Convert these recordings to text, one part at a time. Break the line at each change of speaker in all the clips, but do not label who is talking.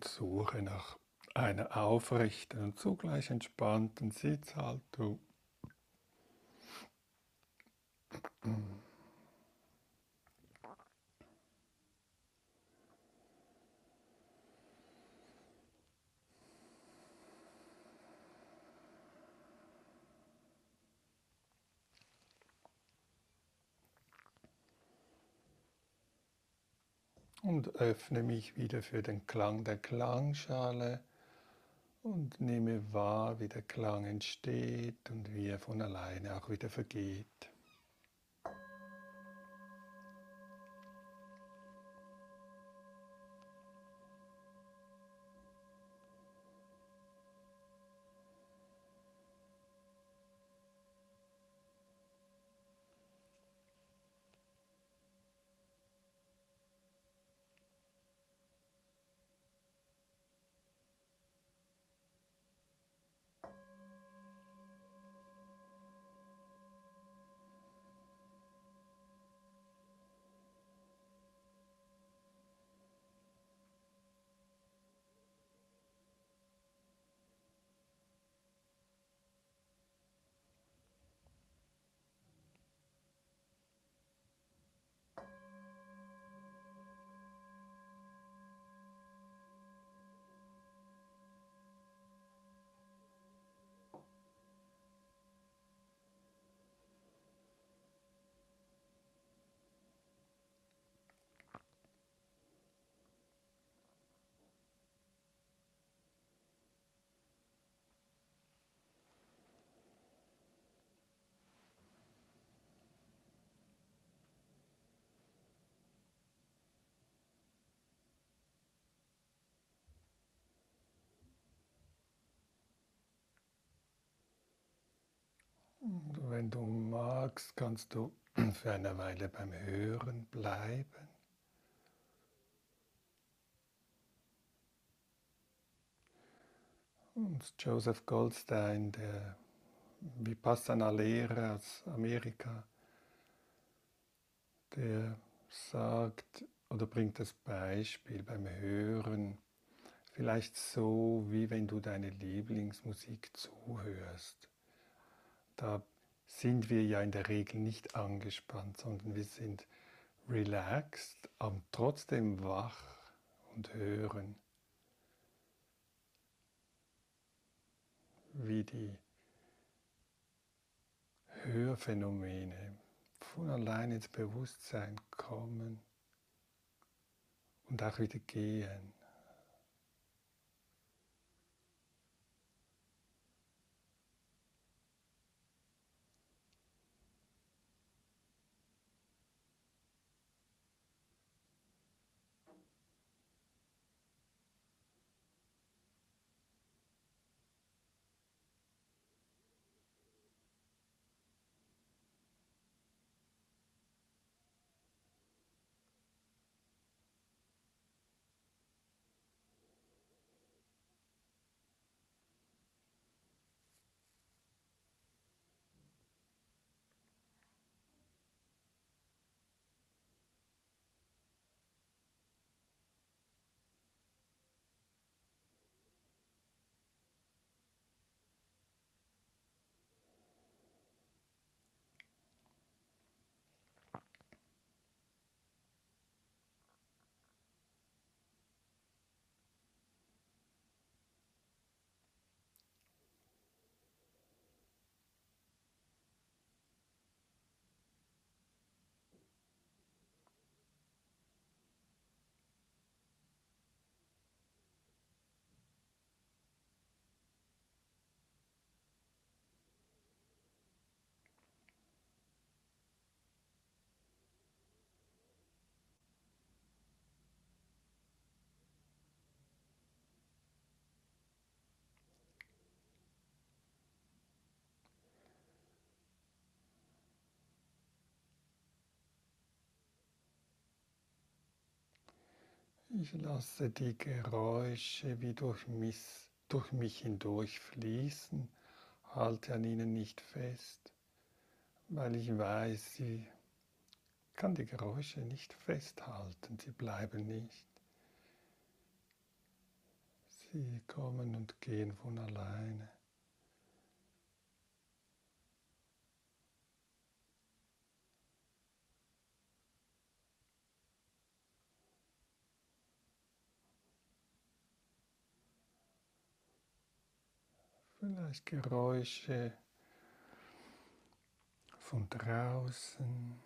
Suche nach einer aufrechten und zugleich entspannten Sitzhaltung. Und öffne mich wieder für den Klang der Klangschale und nehme wahr, wie der Klang entsteht und wie er von alleine auch wieder vergeht. Wenn du magst, kannst du für eine Weile beim Hören bleiben. Und Joseph Goldstein, der Vipassana-Lehrer aus Amerika, der sagt oder bringt das Beispiel beim Hören, vielleicht so, wie wenn du deine Lieblingsmusik zuhörst da sind wir ja in der Regel nicht angespannt, sondern wir sind relaxed, aber trotzdem wach und hören, wie die Hörphänomene von allein ins Bewusstsein kommen und auch wieder gehen. Ich lasse die Geräusche wie durch mich, durch mich hindurch fließen, halte an ihnen nicht fest, weil ich weiß, sie kann die Geräusche nicht festhalten, sie bleiben nicht. Sie kommen und gehen von alleine. Vielleicht Geräusche von draußen.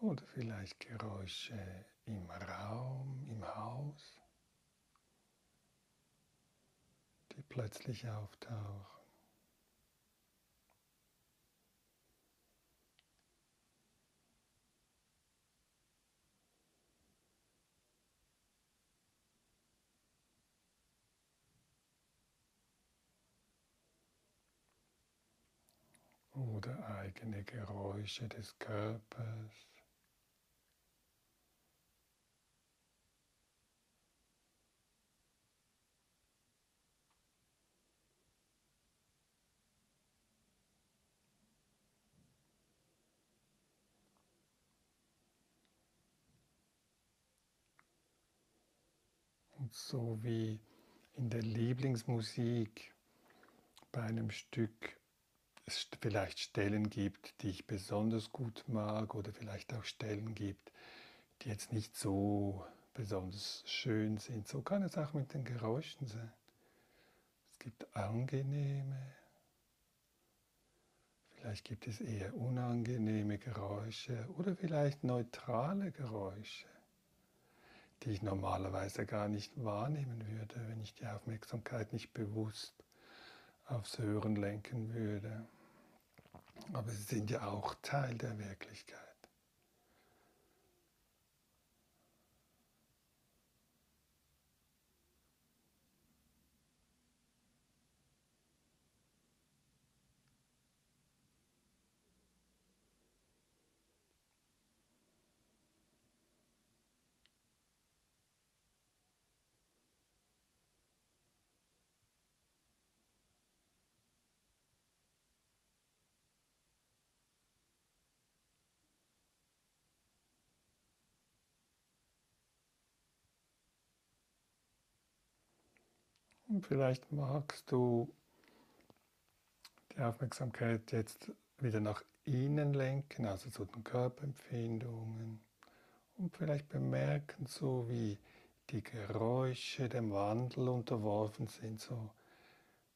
Oder vielleicht Geräusche im Raum, im Haus, die plötzlich auftauchen. oder eigene Geräusche des Körpers. So wie in der Lieblingsmusik bei einem Stück es vielleicht Stellen gibt, die ich besonders gut mag oder vielleicht auch Stellen gibt, die jetzt nicht so besonders schön sind. So kann es auch mit den Geräuschen sein. Es gibt angenehme, vielleicht gibt es eher unangenehme Geräusche oder vielleicht neutrale Geräusche die ich normalerweise gar nicht wahrnehmen würde, wenn ich die Aufmerksamkeit nicht bewusst aufs Hören lenken würde. Aber sie sind ja auch Teil der Wirklichkeit. Vielleicht magst du die Aufmerksamkeit jetzt wieder nach innen lenken, also zu den Körperempfindungen. Und vielleicht bemerken, so wie die Geräusche dem Wandel unterworfen sind, so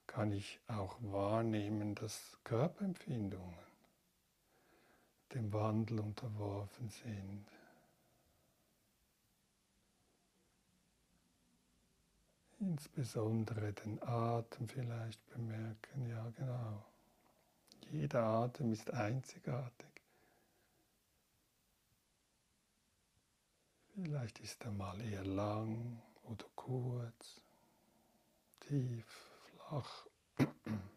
kann ich auch wahrnehmen, dass Körperempfindungen dem Wandel unterworfen sind. Insbesondere den Atem vielleicht bemerken. Ja, genau. Jeder Atem ist einzigartig. Vielleicht ist er mal eher lang oder kurz, tief, flach.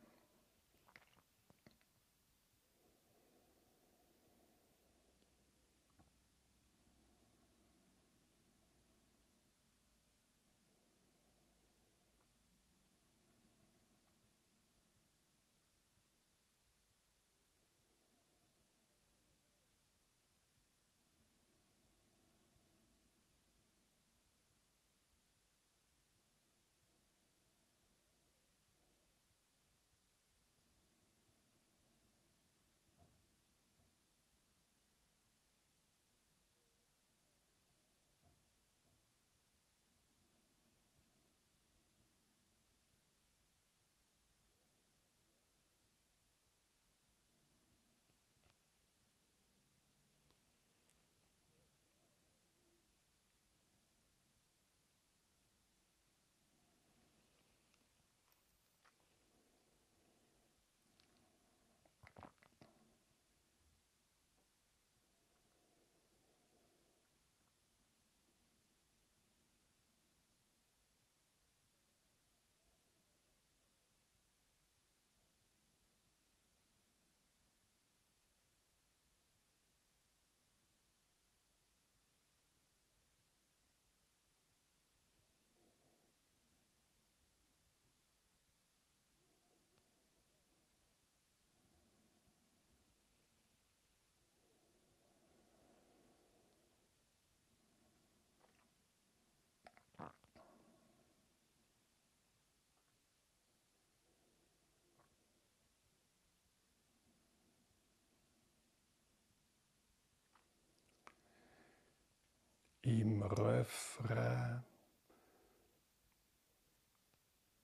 im Refrain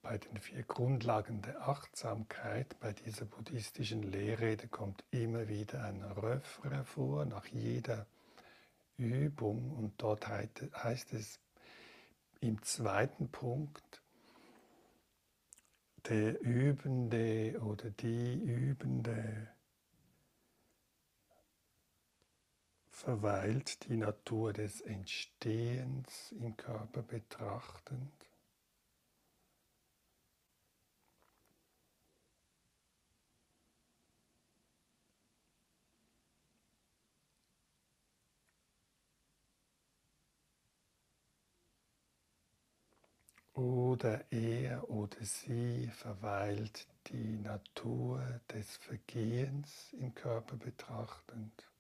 bei den vier Grundlagen der Achtsamkeit, bei dieser buddhistischen Lehrrede kommt immer wieder ein Refrain vor, nach jeder Übung. Und dort heißt es im zweiten Punkt, der Übende oder die Übende verweilt die Natur des Entstehens im Körper betrachtend. Oder er oder sie verweilt die Natur des Vergehens im Körper betrachtend.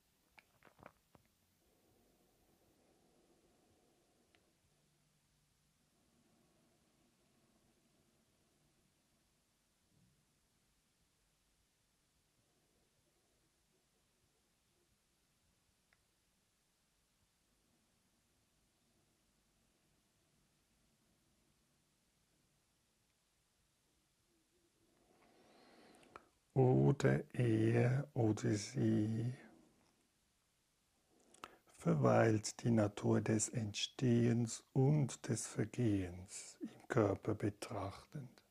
Oder er oder sie verweilt die Natur des Entstehens und des Vergehens im Körper betrachtend.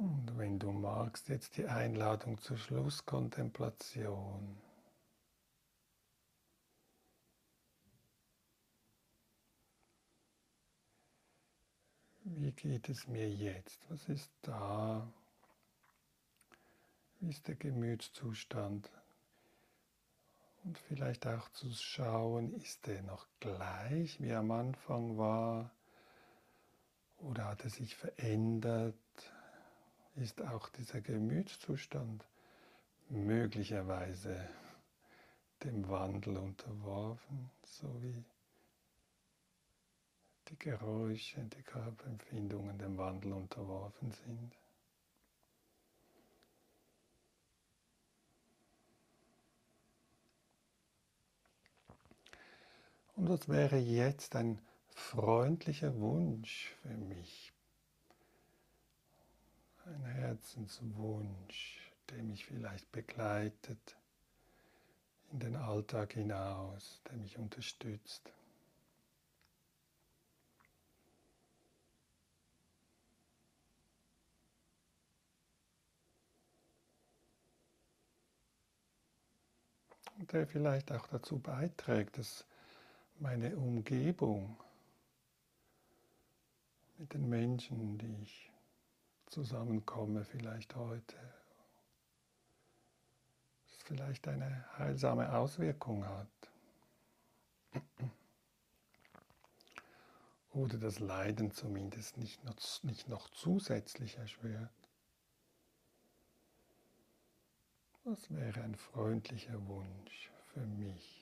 Und wenn du magst, jetzt die Einladung zur Schlusskontemplation. Wie geht es mir jetzt? Was ist da? Wie ist der Gemütszustand Und vielleicht auch zu schauen, ist er noch gleich, wie er am Anfang war? Oder hat er sich verändert? Ist auch dieser Gemütszustand möglicherweise dem Wandel unterworfen, so wie die Geräusche, die Körperempfindungen dem Wandel unterworfen sind. Und was wäre jetzt ein freundlicher Wunsch für mich? Ein Herzenswunsch, der mich vielleicht begleitet in den Alltag hinaus, der mich unterstützt. Und der vielleicht auch dazu beiträgt, dass meine Umgebung mit den Menschen, die ich zusammenkomme, vielleicht heute, es vielleicht eine heilsame Auswirkung hat. Oder das Leiden zumindest nicht noch, nicht noch zusätzlich erschwert. Was wäre ein freundlicher Wunsch für mich?